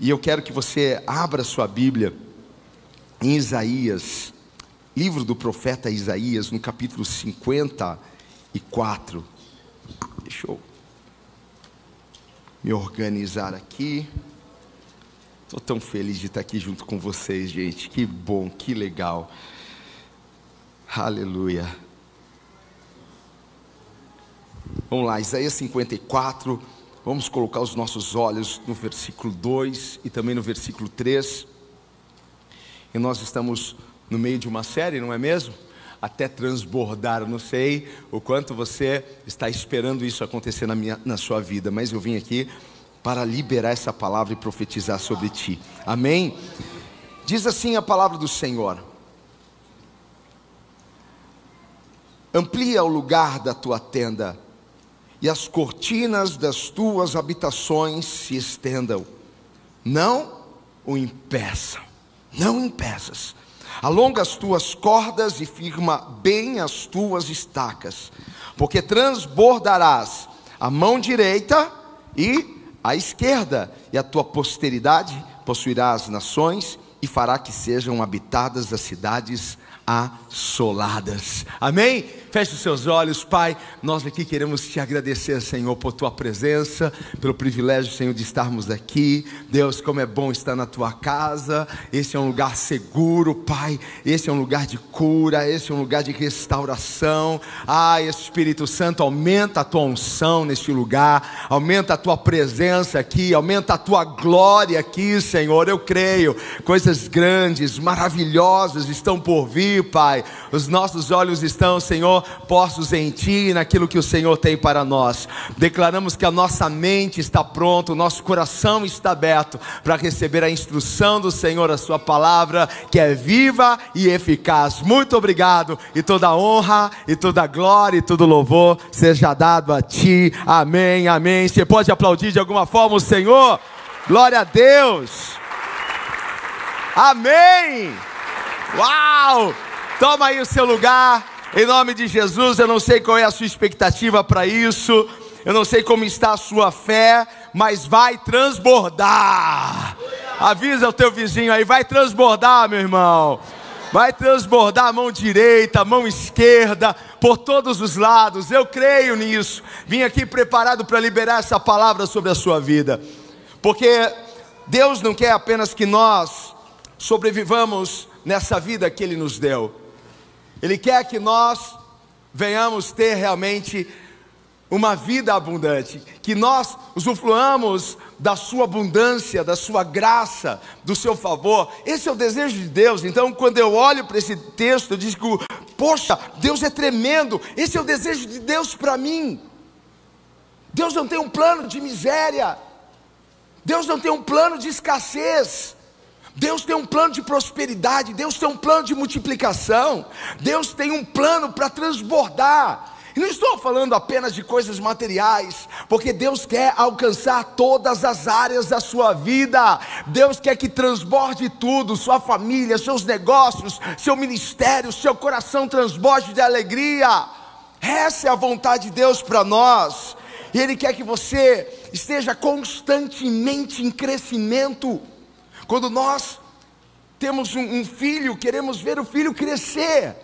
E eu quero que você abra sua Bíblia em Isaías, livro do profeta Isaías, no capítulo 54. Deixa eu me organizar aqui. Estou tão feliz de estar aqui junto com vocês, gente. Que bom, que legal. Aleluia. Vamos lá, Isaías 54. Vamos colocar os nossos olhos no versículo 2 e também no versículo 3. E nós estamos no meio de uma série, não é mesmo? Até transbordar. Não sei o quanto você está esperando isso acontecer na, minha, na sua vida, mas eu vim aqui para liberar essa palavra e profetizar sobre ti. Amém? Diz assim a palavra do Senhor: Amplia o lugar da tua tenda e as cortinas das tuas habitações se estendam. Não o impeçam, não impeças. Alonga as tuas cordas e firma bem as tuas estacas, porque transbordarás a mão direita e a esquerda, e a tua posteridade possuirá as nações e fará que sejam habitadas as cidades assoladas. Amém? Feche os seus olhos, Pai. Nós aqui queremos te agradecer, Senhor, por tua presença, pelo privilégio, Senhor, de estarmos aqui. Deus, como é bom estar na tua casa. Esse é um lugar seguro, Pai. Esse é um lugar de cura, esse é um lugar de restauração. Ah, Espírito Santo, aumenta a tua unção neste lugar, aumenta a tua presença aqui, aumenta a tua glória aqui, Senhor. Eu creio, coisas grandes, maravilhosas estão por vir, Pai. Os nossos olhos estão, Senhor, postos em Ti e naquilo que o Senhor tem para nós. Declaramos que a nossa mente está pronta, o nosso coração está aberto para receber a instrução do Senhor, a Sua palavra, que é viva e eficaz. Muito obrigado, e toda honra, e toda glória, e todo louvor seja dado a Ti. Amém, amém. Você pode aplaudir de alguma forma o Senhor? Glória a Deus. Amém. Uau! Toma aí o seu lugar. Em nome de Jesus, eu não sei qual é a sua expectativa para isso, eu não sei como está a sua fé, mas vai transbordar. Avisa o teu vizinho aí, vai transbordar, meu irmão. Vai transbordar a mão direita, a mão esquerda, por todos os lados. Eu creio nisso. Vim aqui preparado para liberar essa palavra sobre a sua vida. Porque Deus não quer apenas que nós sobrevivamos nessa vida que Ele nos deu. Ele quer que nós venhamos ter realmente uma vida abundante, que nós usufruamos da sua abundância, da sua graça, do seu favor. Esse é o desejo de Deus. Então, quando eu olho para esse texto, eu digo: Poxa, Deus é tremendo. Esse é o desejo de Deus para mim. Deus não tem um plano de miséria. Deus não tem um plano de escassez. Deus tem um plano de prosperidade, Deus tem um plano de multiplicação, Deus tem um plano para transbordar. E não estou falando apenas de coisas materiais, porque Deus quer alcançar todas as áreas da sua vida. Deus quer que transborde tudo, sua família, seus negócios, seu ministério, seu coração transborde de alegria. Essa é a vontade de Deus para nós. E Ele quer que você esteja constantemente em crescimento. Quando nós temos um, um filho, queremos ver o filho crescer.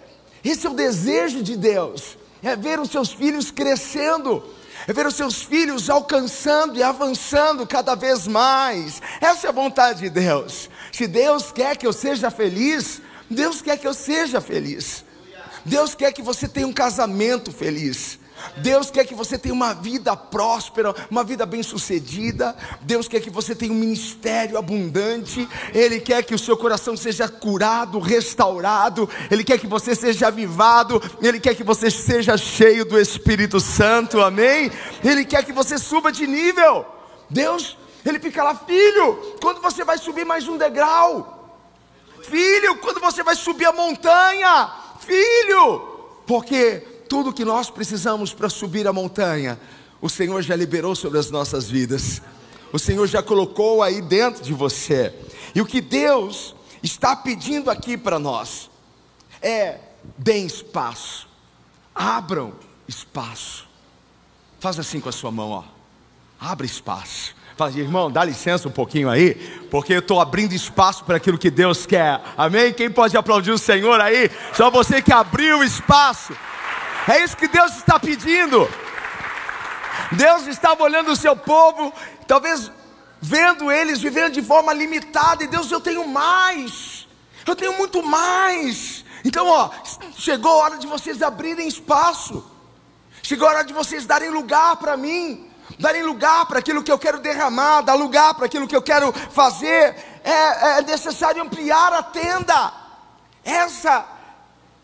Esse é o desejo de Deus, é ver os seus filhos crescendo, é ver os seus filhos alcançando e avançando cada vez mais. Essa é a vontade de Deus. Se Deus quer que eu seja feliz, Deus quer que eu seja feliz. Deus quer que você tenha um casamento feliz. Deus quer que você tenha uma vida próspera, uma vida bem-sucedida. Deus quer que você tenha um ministério abundante. Ele quer que o seu coração seja curado, restaurado. Ele quer que você seja avivado. Ele quer que você seja cheio do Espírito Santo. Amém? Ele quer que você suba de nível. Deus, ele fica lá, filho, quando você vai subir mais um degrau? Filho, quando você vai subir a montanha? Filho, porque tudo que nós precisamos para subir a montanha, o Senhor já liberou sobre as nossas vidas. O Senhor já colocou aí dentro de você. E o que Deus está pedindo aqui para nós é: deem espaço, abram espaço. Faz assim com a sua mão, ó. Abra espaço. Fala, irmão, dá licença um pouquinho aí, porque eu estou abrindo espaço para aquilo que Deus quer. Amém? Quem pode aplaudir o Senhor aí? Só você que abriu espaço. É isso que Deus está pedindo. Deus estava olhando o seu povo, talvez vendo eles vivendo de forma limitada, e Deus, eu tenho mais, eu tenho muito mais. Então, ó, chegou a hora de vocês abrirem espaço, chegou a hora de vocês darem lugar para mim, darem lugar para aquilo que eu quero derramar, dar lugar para aquilo que eu quero fazer. É, é necessário ampliar a tenda. Essa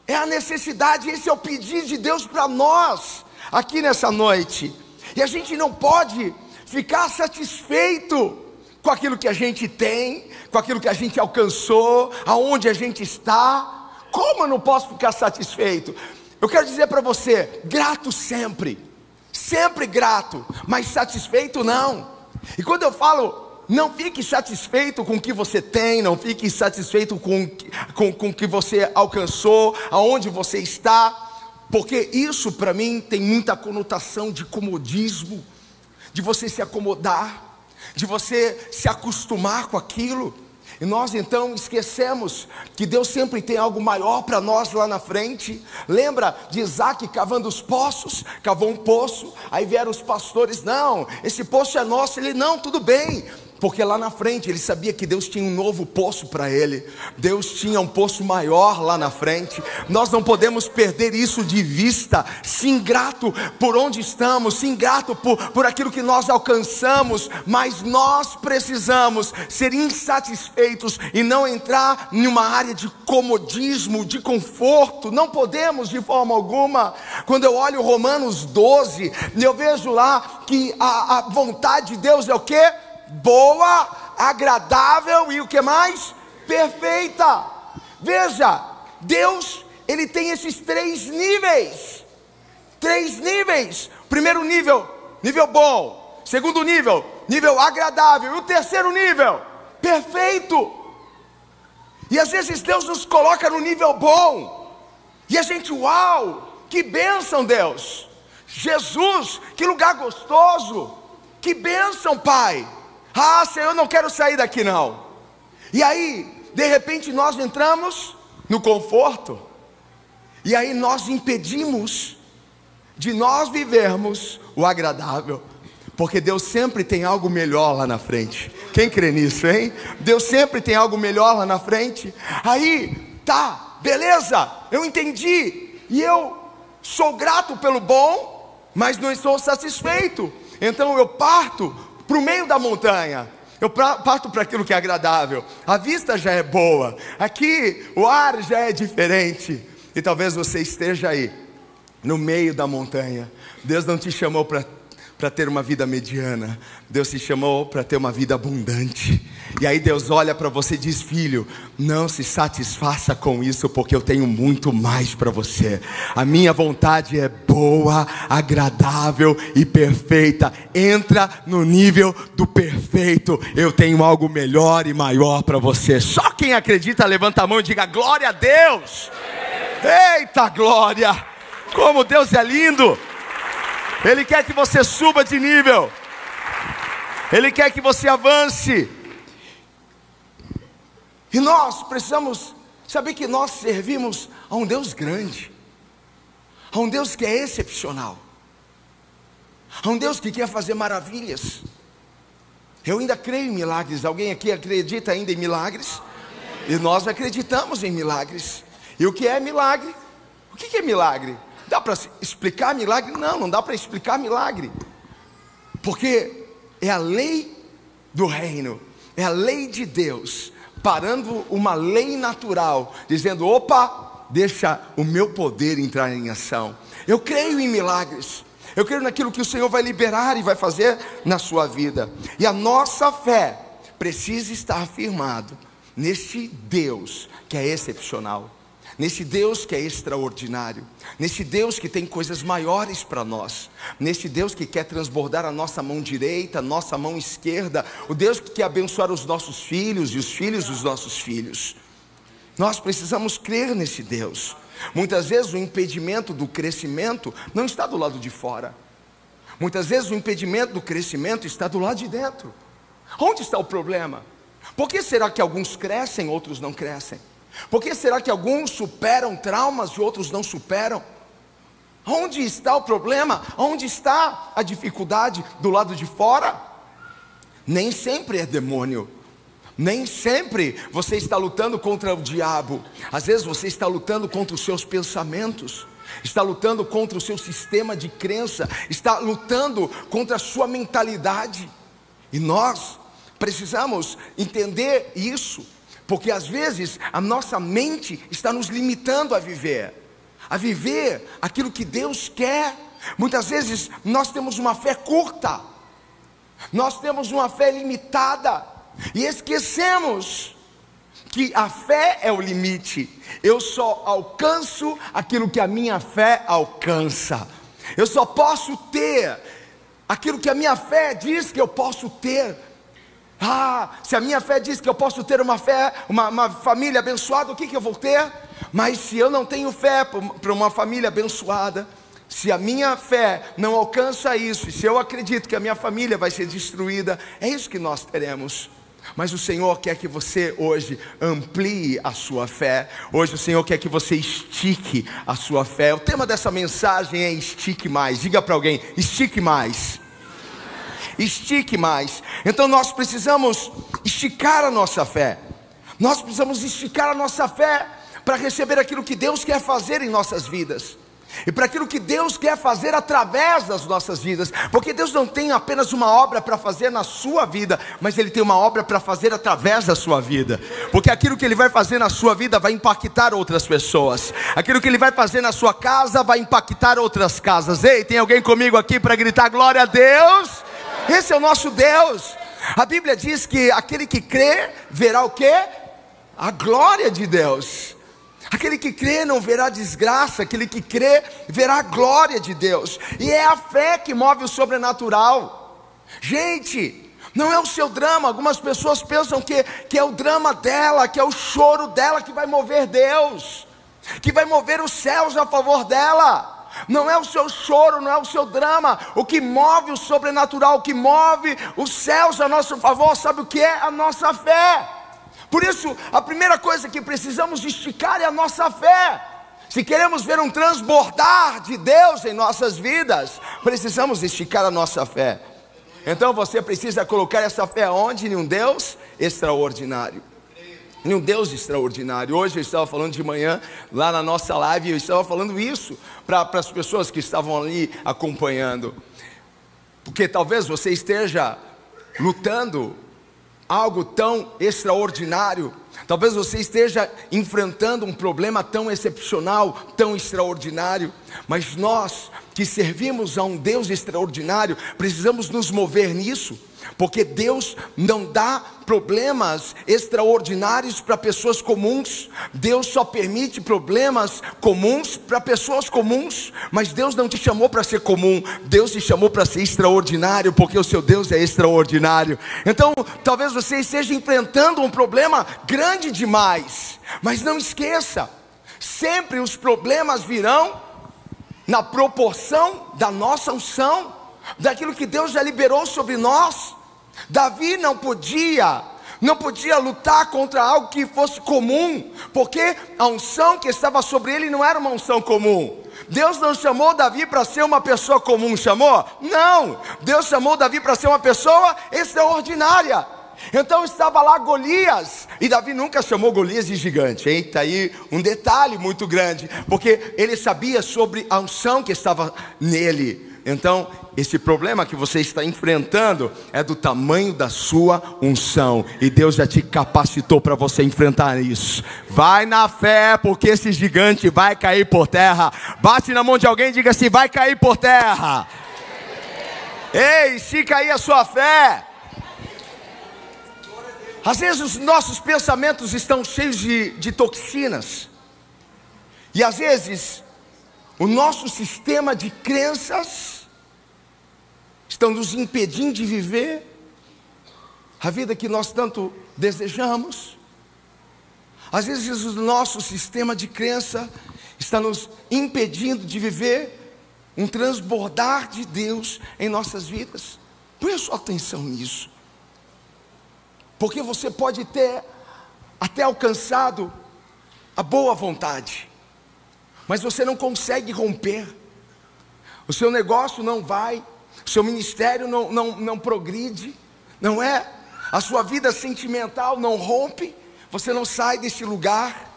é a necessidade, esse é o pedido de Deus para nós aqui nessa noite. E a gente não pode ficar satisfeito com aquilo que a gente tem, com aquilo que a gente alcançou, aonde a gente está. Como eu não posso ficar satisfeito? Eu quero dizer para você, grato sempre, sempre grato, mas satisfeito não. E quando eu falo não fique satisfeito com o que você tem, não fique satisfeito com, com, com o que você alcançou, aonde você está, porque isso para mim tem muita conotação de comodismo, de você se acomodar, de você se acostumar com aquilo. E nós então esquecemos que Deus sempre tem algo maior para nós lá na frente. Lembra de Isaac cavando os poços? Cavou um poço, aí vieram os pastores: não, esse poço é nosso. Ele, não, tudo bem, porque lá na frente ele sabia que Deus tinha um novo poço para ele, Deus tinha um poço maior lá na frente. Nós não podemos perder isso de vista. Sim, grato por onde estamos, sim, grato por, por aquilo que nós alcançamos, mas nós precisamos ser insatisfeitos e não entrar em uma área de comodismo, de conforto. Não podemos de forma alguma. Quando eu olho Romanos 12, eu vejo lá que a, a vontade de Deus é o que? Boa, agradável e o que mais? Perfeita. Veja, Deus, ele tem esses três níveis. Três níveis. Primeiro nível, nível bom. Segundo nível, nível agradável. E o terceiro nível, perfeito. E às vezes Deus nos coloca no nível bom. E a gente, uau, que bênção, Deus. Jesus, que lugar gostoso. Que bênção, Pai. Ah, Senhor, eu não quero sair daqui não. E aí, de repente, nós entramos no conforto, e aí nós impedimos de nós vivermos o agradável, porque Deus sempre tem algo melhor lá na frente. Quem crê nisso, hein? Deus sempre tem algo melhor lá na frente. Aí, tá, beleza, eu entendi, e eu sou grato pelo bom, mas não estou satisfeito. Então eu parto para o meio da montanha. Eu parto para aquilo que é agradável. A vista já é boa. Aqui o ar já é diferente. E talvez você esteja aí, no meio da montanha. Deus não te chamou para ter uma vida mediana, Deus te chamou para ter uma vida abundante. E aí Deus olha para você e diz: Filho, não se satisfaça com isso, porque eu tenho muito mais para você. A minha vontade é boa, agradável e perfeita. Entra no nível do perfeito. Eu tenho algo melhor e maior para você. Só quem acredita, levanta a mão e diga: Glória a Deus! Eita glória! Como Deus é lindo! Ele quer que você suba de nível. Ele quer que você avance. E nós precisamos saber que nós servimos a um Deus grande, a um Deus que é excepcional, a um Deus que quer fazer maravilhas. Eu ainda creio em milagres. Alguém aqui acredita ainda em milagres? E nós acreditamos em milagres. E o que é milagre? O que é milagre? Dá para explicar milagre? Não, não dá para explicar milagre. Porque é a lei do reino, é a lei de Deus, parando uma lei natural, dizendo: opa, deixa o meu poder entrar em ação. Eu creio em milagres. Eu creio naquilo que o Senhor vai liberar e vai fazer na sua vida. E a nossa fé precisa estar firmado neste Deus que é excepcional nesse Deus que é extraordinário, nesse Deus que tem coisas maiores para nós, nesse Deus que quer transbordar a nossa mão direita, a nossa mão esquerda, o Deus que quer abençoar os nossos filhos e os filhos dos nossos filhos. Nós precisamos crer nesse Deus. Muitas vezes o impedimento do crescimento não está do lado de fora. Muitas vezes o impedimento do crescimento está do lado de dentro. Onde está o problema? Por que será que alguns crescem, outros não crescem? Por que será que alguns superam traumas e outros não superam? Onde está o problema? Onde está a dificuldade do lado de fora? Nem sempre é demônio. Nem sempre você está lutando contra o diabo. Às vezes você está lutando contra os seus pensamentos, está lutando contra o seu sistema de crença, está lutando contra a sua mentalidade. E nós precisamos entender isso, porque às vezes a nossa mente está nos limitando a viver, a viver aquilo que Deus quer. Muitas vezes nós temos uma fé curta, nós temos uma fé limitada e esquecemos que a fé é o limite. Eu só alcanço aquilo que a minha fé alcança. Eu só posso ter aquilo que a minha fé diz que eu posso ter. Ah, se a minha fé diz que eu posso ter uma fé, uma, uma família abençoada, o que, que eu vou ter? Mas se eu não tenho fé para uma família abençoada, se a minha fé não alcança isso, e se eu acredito que a minha família vai ser destruída, é isso que nós teremos. Mas o Senhor quer que você hoje amplie a sua fé. Hoje o Senhor quer que você estique a sua fé. O tema dessa mensagem é estique mais. Diga para alguém: estique mais estique mais. Então nós precisamos esticar a nossa fé. Nós precisamos esticar a nossa fé para receber aquilo que Deus quer fazer em nossas vidas. E para aquilo que Deus quer fazer através das nossas vidas, porque Deus não tem apenas uma obra para fazer na sua vida, mas Ele tem uma obra para fazer através da sua vida, porque aquilo que Ele vai fazer na sua vida vai impactar outras pessoas, aquilo que Ele vai fazer na sua casa vai impactar outras casas. Ei, tem alguém comigo aqui para gritar glória a Deus? Esse é o nosso Deus. A Bíblia diz que aquele que crê verá o que? A glória de Deus. Aquele que crê não verá desgraça, aquele que crê verá a glória de Deus. E é a fé que move o sobrenatural. Gente, não é o seu drama. Algumas pessoas pensam que, que é o drama dela, que é o choro dela que vai mover Deus, que vai mover os céus a favor dela não é o seu choro, não é o seu drama. O que move o sobrenatural, o que move os céus a nosso favor, sabe o que é? A nossa fé. Por isso, a primeira coisa que precisamos esticar é a nossa fé. Se queremos ver um transbordar de Deus em nossas vidas, precisamos esticar a nossa fé. Então você precisa colocar essa fé onde? Em um Deus extraordinário um Deus extraordinário. Hoje eu estava falando de manhã, lá na nossa live, eu estava falando isso para as pessoas que estavam ali acompanhando. Porque talvez você esteja lutando algo tão extraordinário, talvez você esteja enfrentando um problema tão excepcional, tão extraordinário, mas nós que servimos a um Deus extraordinário, precisamos nos mover nisso porque Deus não dá problemas extraordinários para pessoas comuns, Deus só permite problemas comuns para pessoas comuns, mas Deus não te chamou para ser comum, Deus te chamou para ser extraordinário, porque o seu Deus é extraordinário. Então, talvez você esteja enfrentando um problema grande demais, mas não esqueça, sempre os problemas virão na proporção da nossa unção, daquilo que Deus já liberou sobre nós. Davi não podia, não podia lutar contra algo que fosse comum, porque a unção que estava sobre ele não era uma unção comum. Deus não chamou Davi para ser uma pessoa comum, chamou? Não. Deus chamou Davi para ser uma pessoa extraordinária. Então estava lá Golias, e Davi nunca chamou Golias de gigante? Está aí um detalhe muito grande, porque ele sabia sobre a unção que estava nele. Então, esse problema que você está enfrentando é do tamanho da sua unção, e Deus já te capacitou para você enfrentar isso. Vai na fé, porque esse gigante vai cair por terra. Bate na mão de alguém e diga assim: vai cair por terra. Ei, se cair a sua fé. Às vezes os nossos pensamentos estão cheios de, de toxinas, e às vezes o nosso sistema de crenças estão nos impedindo de viver a vida que nós tanto desejamos. Às vezes o nosso sistema de crença está nos impedindo de viver um transbordar de Deus em nossas vidas. Sua atenção nisso. Porque você pode ter até alcançado a boa vontade, mas você não consegue romper, o seu negócio não vai, seu ministério não, não, não progride, não é? A sua vida sentimental não rompe, você não sai desse lugar.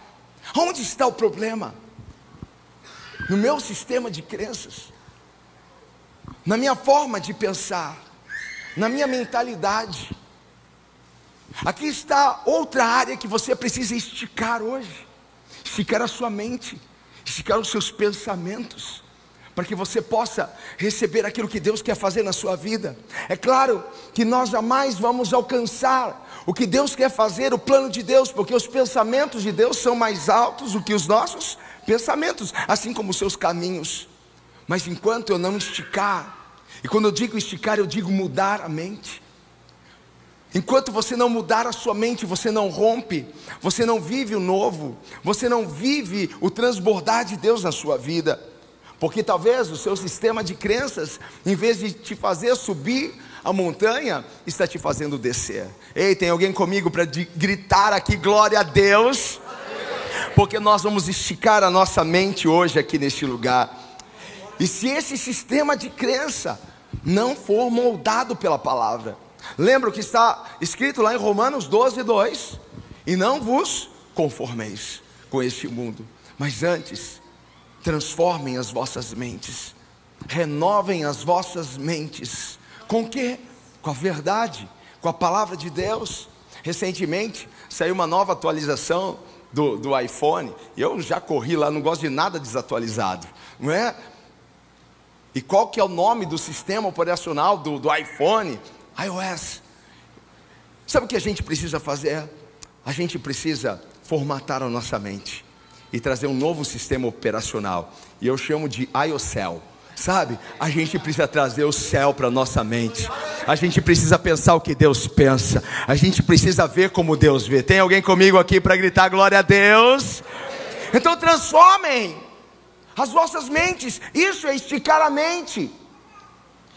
Onde está o problema? No meu sistema de crenças, na minha forma de pensar, na minha mentalidade. Aqui está outra área que você precisa esticar hoje. Esticar a sua mente, esticar os seus pensamentos, para que você possa receber aquilo que Deus quer fazer na sua vida. É claro que nós jamais vamos alcançar o que Deus quer fazer, o plano de Deus, porque os pensamentos de Deus são mais altos do que os nossos pensamentos, assim como os seus caminhos. Mas enquanto eu não esticar, e quando eu digo esticar, eu digo mudar a mente. Enquanto você não mudar a sua mente, você não rompe, você não vive o novo, você não vive o transbordar de Deus na sua vida. Porque talvez o seu sistema de crenças, em vez de te fazer subir a montanha, está te fazendo descer. Ei, tem alguém comigo para gritar aqui, glória a Deus? Porque nós vamos esticar a nossa mente hoje aqui neste lugar. E se esse sistema de crença não for moldado pela palavra, Lembra o que está escrito lá em Romanos 12, 2: E não vos conformeis com este mundo, mas antes transformem as vossas mentes, renovem as vossas mentes. Com que? Com a verdade, com a palavra de Deus. Recentemente saiu uma nova atualização do, do iPhone, e eu já corri lá, não gosto de nada desatualizado, não é? E qual que é o nome do sistema operacional do, do iPhone? iOS. Sabe o que a gente precisa fazer? A gente precisa formatar a nossa mente e trazer um novo sistema operacional. E eu chamo de iOCell. Sabe? A gente precisa trazer o céu para nossa mente. A gente precisa pensar o que Deus pensa. A gente precisa ver como Deus vê. Tem alguém comigo aqui para gritar glória a Deus? Então transformem as vossas mentes. Isso é esticar a mente.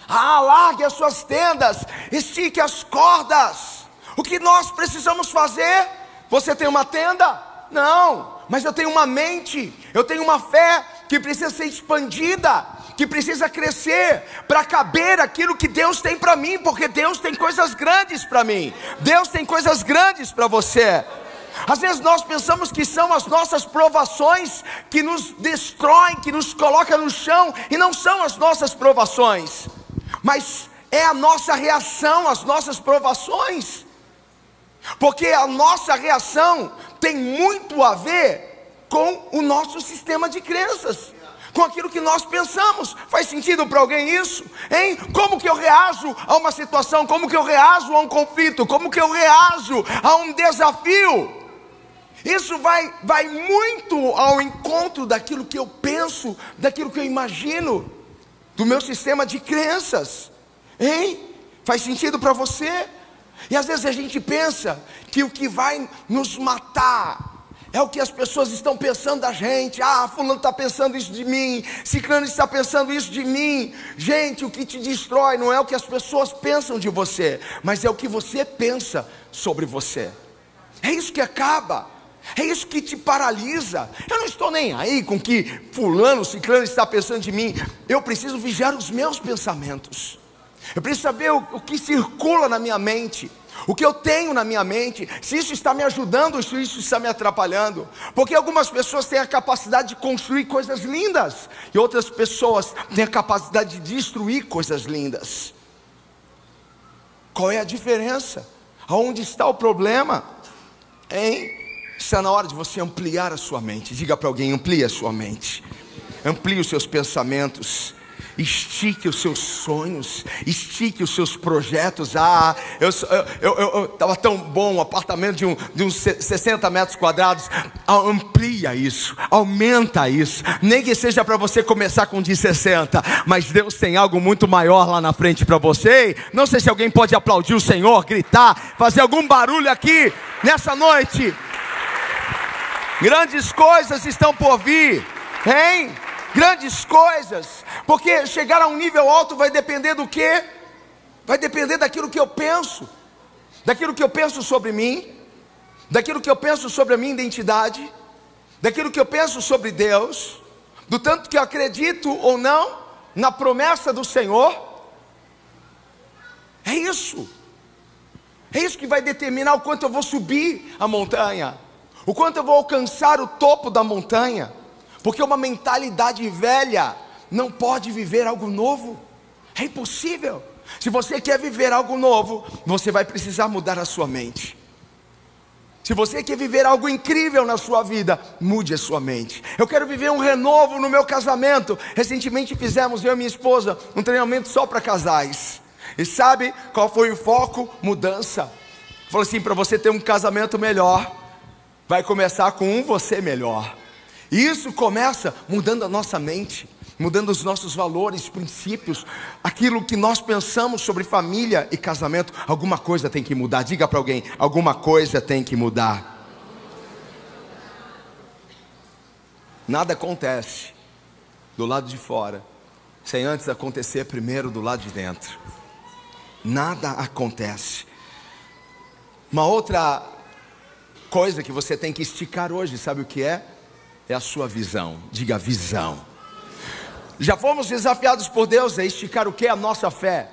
Ah, largue as suas tendas, estique as cordas. O que nós precisamos fazer? Você tem uma tenda? Não, mas eu tenho uma mente, eu tenho uma fé que precisa ser expandida, que precisa crescer para caber aquilo que Deus tem para mim, porque Deus tem coisas grandes para mim, Deus tem coisas grandes para você. Às vezes nós pensamos que são as nossas provações que nos destroem, que nos colocam no chão, e não são as nossas provações. Mas é a nossa reação às nossas provações, porque a nossa reação tem muito a ver com o nosso sistema de crenças com aquilo que nós pensamos. Faz sentido para alguém isso? Hein? Como que eu reajo a uma situação? Como que eu reajo a um conflito? Como que eu reajo a um desafio? Isso vai, vai muito ao encontro daquilo que eu penso, daquilo que eu imagino do meu sistema de crenças. Hein? Faz sentido para você? E às vezes a gente pensa que o que vai nos matar é o que as pessoas estão pensando da gente. Ah, fulano está pensando isso de mim, ciclano está pensando isso de mim. Gente, o que te destrói não é o que as pessoas pensam de você, mas é o que você pensa sobre você. É isso que acaba. É isso que te paralisa. Eu não estou nem aí com que fulano, ciclano está pensando de mim. Eu preciso vigiar os meus pensamentos. Eu preciso saber o, o, que circula na minha mente, o que eu tenho na minha mente, se isso está me ajudando ou se isso está me atrapalhando. Porque algumas pessoas têm a capacidade de construir coisas lindas, e outras pessoas têm a capacidade de destruir coisas lindas. Qual é a diferença? Aonde está o problema? Hein? Está na hora de você ampliar a sua mente. Diga para alguém: amplie a sua mente, amplie os seus pensamentos. Estique os seus sonhos, estique os seus projetos. Ah, eu estava tão bom, um apartamento de, um, de uns 60 metros quadrados. Amplia isso, aumenta isso. Nem que seja para você começar com de 60, mas Deus tem algo muito maior lá na frente para você. Não sei se alguém pode aplaudir o Senhor, gritar, fazer algum barulho aqui nessa noite. Grandes coisas estão por vir, hein? Grandes coisas, porque chegar a um nível alto vai depender do quê? Vai depender daquilo que eu penso. daquilo que eu penso sobre mim, daquilo que eu penso sobre a minha identidade, daquilo que eu penso sobre Deus, do tanto que eu acredito ou não na promessa do Senhor. É isso. É isso que vai determinar o quanto eu vou subir a montanha, o quanto eu vou alcançar o topo da montanha, porque uma mentalidade velha não pode viver algo novo, é impossível. Se você quer viver algo novo, você vai precisar mudar a sua mente. Se você quer viver algo incrível na sua vida, mude a sua mente. Eu quero viver um renovo no meu casamento. Recentemente fizemos, eu e minha esposa, um treinamento só para casais. E sabe qual foi o foco? Mudança. Falou assim: para você ter um casamento melhor, vai começar com um você melhor. E isso começa mudando a nossa mente mudando os nossos valores, princípios, aquilo que nós pensamos sobre família e casamento, alguma coisa tem que mudar. Diga para alguém: alguma coisa tem que mudar. Nada acontece do lado de fora sem antes acontecer primeiro do lado de dentro. Nada acontece. Uma outra coisa que você tem que esticar hoje, sabe o que é? É a sua visão. Diga visão. Já fomos desafiados por Deus a esticar o que? A nossa fé.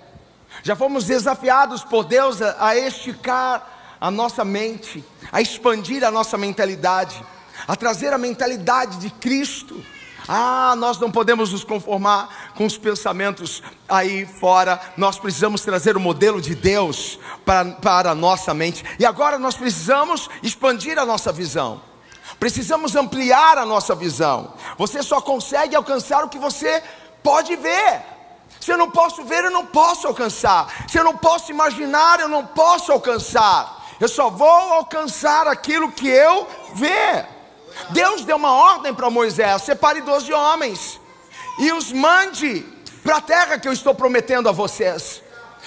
Já fomos desafiados por Deus a, esticar a nossa mente, a expandir a nossa mentalidade, a trazer a mentalidade de Cristo. Ah, nós não podemos nos conformar com os pensamentos aí fora, nós precisamos trazer o modelo de Deus para, para a nossa mente, e agora nós precisamos expandir a nossa visão. Precisamos ampliar a nossa visão. Você só consegue alcançar o que você pode ver. Se eu não posso ver, eu não posso alcançar. Se eu não posso imaginar, eu não posso alcançar. Eu só vou alcançar aquilo que eu ver. Deus deu uma ordem para Moisés: separe doze homens e os mande para a terra que eu estou prometendo a vocês.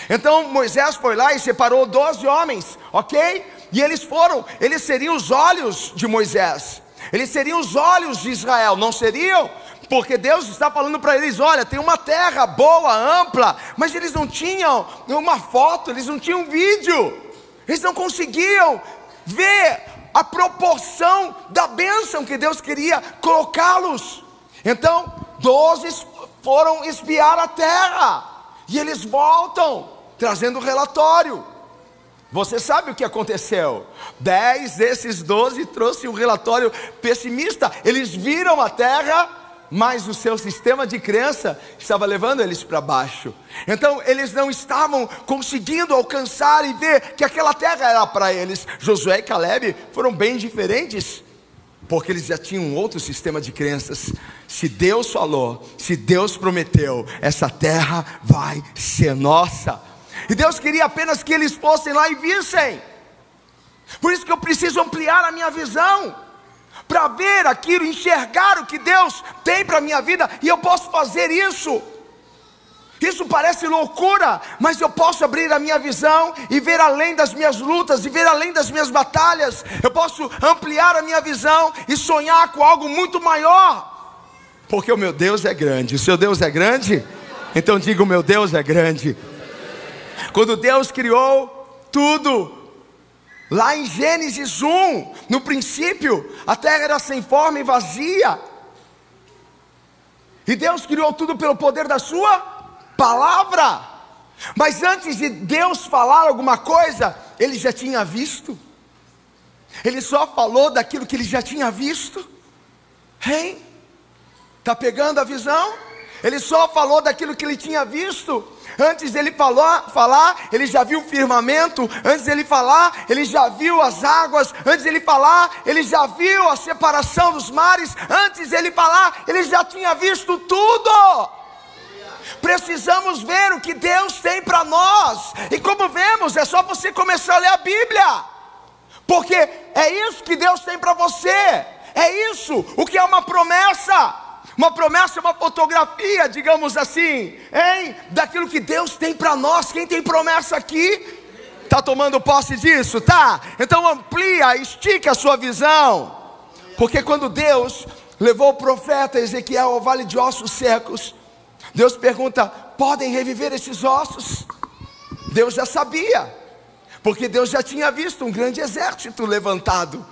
Então Moisés foi lá e separou doze homens, ok? E eles foram, eles seriam os olhos de Moisés, eles seriam os olhos de Israel, não seriam? Porque Deus está falando para eles: olha, tem uma terra boa, ampla, mas eles não tinham uma foto, eles não tinham vídeo, eles não conseguiam ver a proporção da bênção que Deus queria colocá-los. Então, doze foram espiar a terra, e eles voltam trazendo relatório. Você sabe o que aconteceu? Dez desses doze trouxe um relatório pessimista. Eles viram a terra, mas o seu sistema de crença estava levando eles para baixo. Então eles não estavam conseguindo alcançar e ver que aquela terra era para eles. Josué e Caleb foram bem diferentes, porque eles já tinham um outro sistema de crenças. Se Deus falou, se Deus prometeu, essa terra vai ser nossa. E Deus queria apenas que eles fossem lá e vissem. Por isso que eu preciso ampliar a minha visão. Para ver aquilo, enxergar o que Deus tem para a minha vida. E eu posso fazer isso. Isso parece loucura, mas eu posso abrir a minha visão e ver além das minhas lutas e ver além das minhas batalhas. Eu posso ampliar a minha visão e sonhar com algo muito maior. Porque o meu Deus é grande. O seu Deus é grande? Então diga: o meu Deus é grande. Quando Deus criou tudo, lá em Gênesis 1, no princípio, a terra era sem forma e vazia. E Deus criou tudo pelo poder da Sua palavra. Mas antes de Deus falar alguma coisa, Ele já tinha visto. Ele só falou daquilo que ele já tinha visto. Hein? Está pegando a visão? Ele só falou daquilo que ele tinha visto. Antes dele falar, falar, ele já viu o firmamento. Antes dele falar, ele já viu as águas. Antes dele falar, ele já viu a separação dos mares. Antes dele falar, ele já tinha visto tudo. Precisamos ver o que Deus tem para nós. E como vemos, é só você começar a ler a Bíblia. Porque é isso que Deus tem para você. É isso, o que é uma promessa. Uma promessa é uma fotografia, digamos assim, hein? Daquilo que Deus tem para nós. Quem tem promessa aqui? Está tomando posse disso? Tá? Então amplia, estica a sua visão. Porque quando Deus levou o profeta Ezequiel ao vale de ossos secos, Deus pergunta: podem reviver esses ossos? Deus já sabia, porque Deus já tinha visto um grande exército levantado.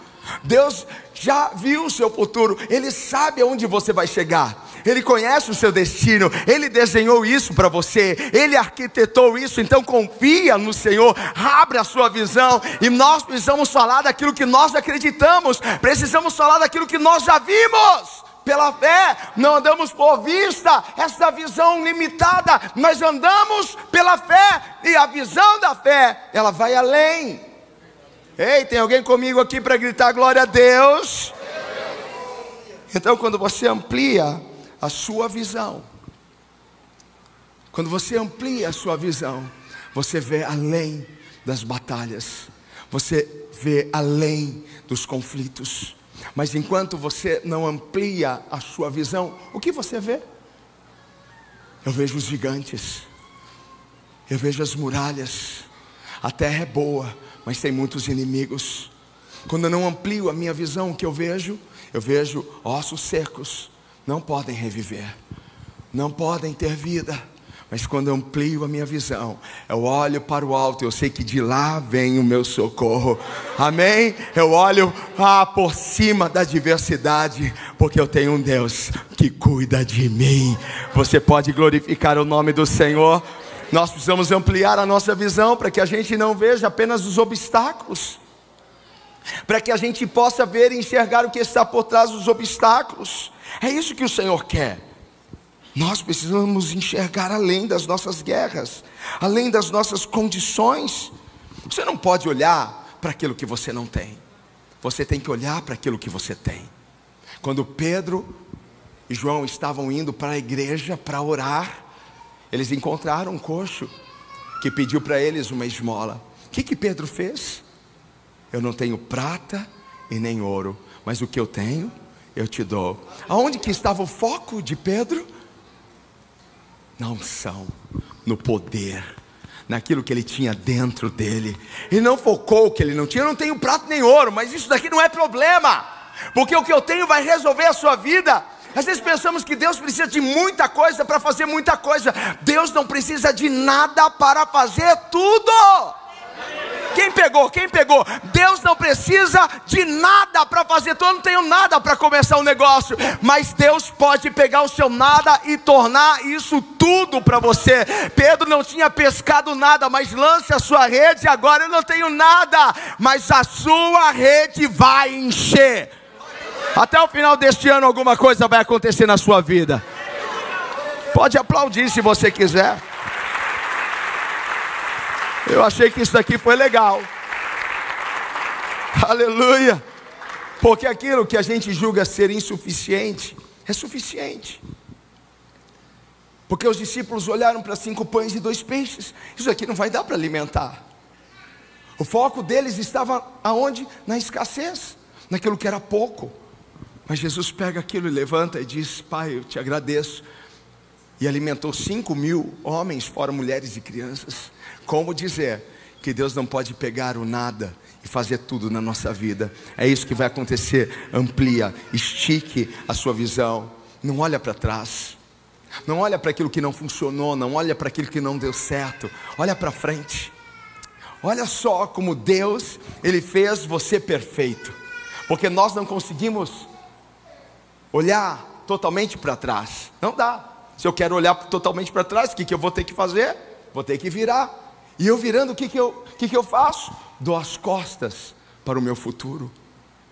Deus já viu o seu futuro, Ele sabe aonde você vai chegar. Ele conhece o seu destino, Ele desenhou isso para você, Ele arquitetou isso, então confia no Senhor, abre a sua visão, e nós precisamos falar daquilo que nós acreditamos, precisamos falar daquilo que nós já vimos. Pela fé, não andamos por vista, essa visão limitada, nós andamos pela fé, e a visão da fé, ela vai além. Ei, tem alguém comigo aqui para gritar glória a Deus? Então, quando você amplia a sua visão, quando você amplia a sua visão, você vê além das batalhas, você vê além dos conflitos. Mas enquanto você não amplia a sua visão, o que você vê? Eu vejo os gigantes, eu vejo as muralhas, a terra é boa, mas tem muitos inimigos. Quando eu não amplio a minha visão, o que eu vejo? Eu vejo ossos secos, não podem reviver, não podem ter vida. Mas quando eu amplio a minha visão, eu olho para o alto, eu sei que de lá vem o meu socorro. Amém? Eu olho ah, por cima da diversidade, porque eu tenho um Deus que cuida de mim. Você pode glorificar o nome do Senhor. Nós precisamos ampliar a nossa visão para que a gente não veja apenas os obstáculos, para que a gente possa ver e enxergar o que está por trás dos obstáculos. É isso que o Senhor quer. Nós precisamos enxergar além das nossas guerras, além das nossas condições. Você não pode olhar para aquilo que você não tem, você tem que olhar para aquilo que você tem. Quando Pedro e João estavam indo para a igreja para orar, eles encontraram um coxo que pediu para eles uma esmola. O que, que Pedro fez? Eu não tenho prata e nem ouro, mas o que eu tenho, eu te dou. Aonde que estava o foco de Pedro? Na unção, no poder, naquilo que ele tinha dentro dele. Ele não focou o que ele não tinha. Eu não tenho prata nem ouro, mas isso daqui não é problema, porque o que eu tenho vai resolver a sua vida. Às vezes pensamos que Deus precisa de muita coisa para fazer muita coisa. Deus não precisa de nada para fazer tudo. Quem pegou? Quem pegou? Deus não precisa de nada para fazer tudo. Eu não tenho nada para começar um negócio, mas Deus pode pegar o seu nada e tornar isso tudo para você. Pedro não tinha pescado nada, mas lance a sua rede. Agora eu não tenho nada, mas a sua rede vai encher. Até o final deste ano, alguma coisa vai acontecer na sua vida. Pode aplaudir se você quiser. Eu achei que isso daqui foi legal. Aleluia. Porque aquilo que a gente julga ser insuficiente, é suficiente. Porque os discípulos olharam para cinco pães e dois peixes. Isso aqui não vai dar para alimentar. O foco deles estava aonde? Na escassez, naquilo que era pouco. Mas Jesus pega aquilo e levanta e diz: Pai, eu te agradeço. E alimentou cinco mil homens, fora mulheres e crianças. Como dizer que Deus não pode pegar o nada e fazer tudo na nossa vida? É isso que vai acontecer. Amplia, estique a sua visão. Não olha para trás. Não olha para aquilo que não funcionou, não olha para aquilo que não deu certo. Olha para frente. Olha só como Deus, ele fez você perfeito. Porque nós não conseguimos olhar totalmente para trás. Não dá. Se eu quero olhar totalmente para trás, o que, que eu vou ter que fazer? Vou ter que virar. E eu virando, o que, que, eu, que, que eu faço? Dou as costas para o meu futuro.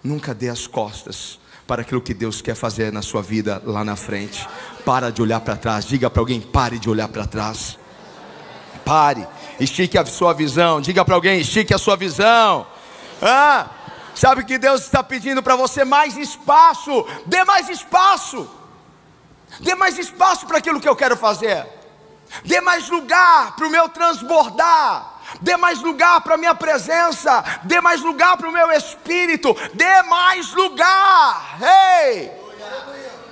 Nunca dê as costas para aquilo que Deus quer fazer na sua vida lá na frente. Para de olhar para trás. Diga para alguém: pare de olhar para trás. Pare. Estique a sua visão. Diga para alguém: estique a sua visão. Ah, Sabe que Deus está pedindo para você mais espaço? Dê mais espaço. Dê mais espaço para aquilo que eu quero fazer. Dê mais lugar para o meu transbordar. Dê mais lugar para a minha presença. Dê mais lugar para o meu espírito. Dê mais lugar. Ei!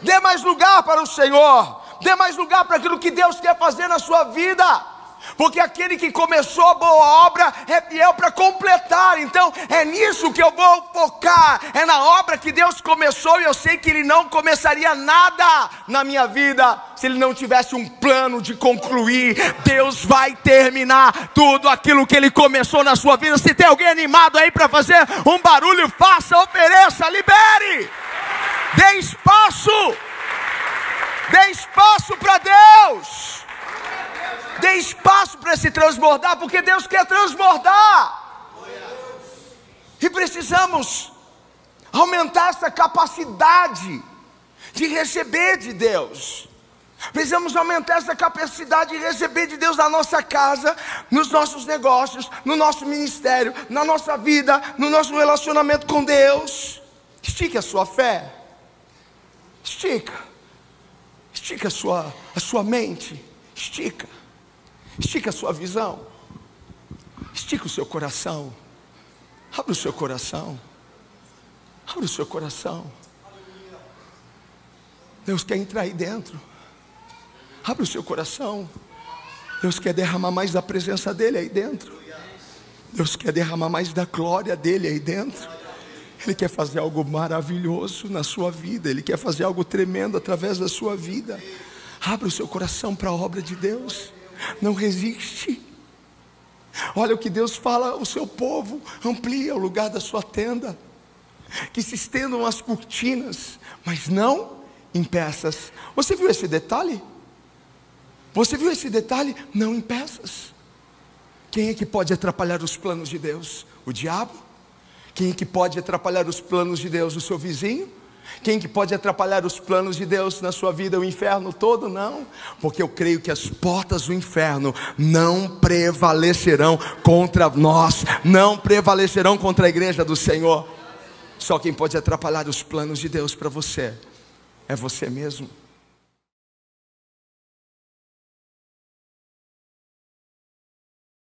Dê mais lugar para o Senhor. Dê mais lugar para aquilo que Deus quer fazer na sua vida. Porque aquele que começou a boa obra é fiel para completar. Então é nisso que eu vou focar, é na obra que Deus começou e eu sei que Ele não começaria nada na minha vida se Ele não tivesse um plano de concluir. Deus vai terminar tudo aquilo que Ele começou na sua vida. Se tem alguém animado aí para fazer um barulho, faça, ofereça, libere, dê espaço, dê espaço para Deus. Dê espaço para se transbordar, porque Deus quer transbordar. E precisamos aumentar essa capacidade de receber de Deus. Precisamos aumentar essa capacidade de receber de Deus na nossa casa, nos nossos negócios, no nosso ministério, na nossa vida, no nosso relacionamento com Deus. Estique a sua fé. Estica. Estica a sua, a sua mente. Estica. Estica a sua visão. Estica o seu coração. Abra o seu coração. Abra o seu coração. Deus quer entrar aí dentro. Abra o seu coração. Deus quer derramar mais da presença dEle aí dentro. Deus quer derramar mais da glória dEle aí dentro. Ele quer fazer algo maravilhoso na sua vida. Ele quer fazer algo tremendo através da sua vida. Abra o seu coração para a obra de Deus não resiste. Olha o que Deus fala ao seu povo: amplia o lugar da sua tenda, que se estendam as cortinas, mas não em peças. Você viu esse detalhe? Você viu esse detalhe? Não em peças. Quem é que pode atrapalhar os planos de Deus? O diabo? Quem é que pode atrapalhar os planos de Deus? O seu vizinho? Quem que pode atrapalhar os planos de Deus na sua vida, o inferno todo? Não, porque eu creio que as portas do inferno não prevalecerão contra nós, não prevalecerão contra a igreja do Senhor. Só quem pode atrapalhar os planos de Deus para você é você mesmo.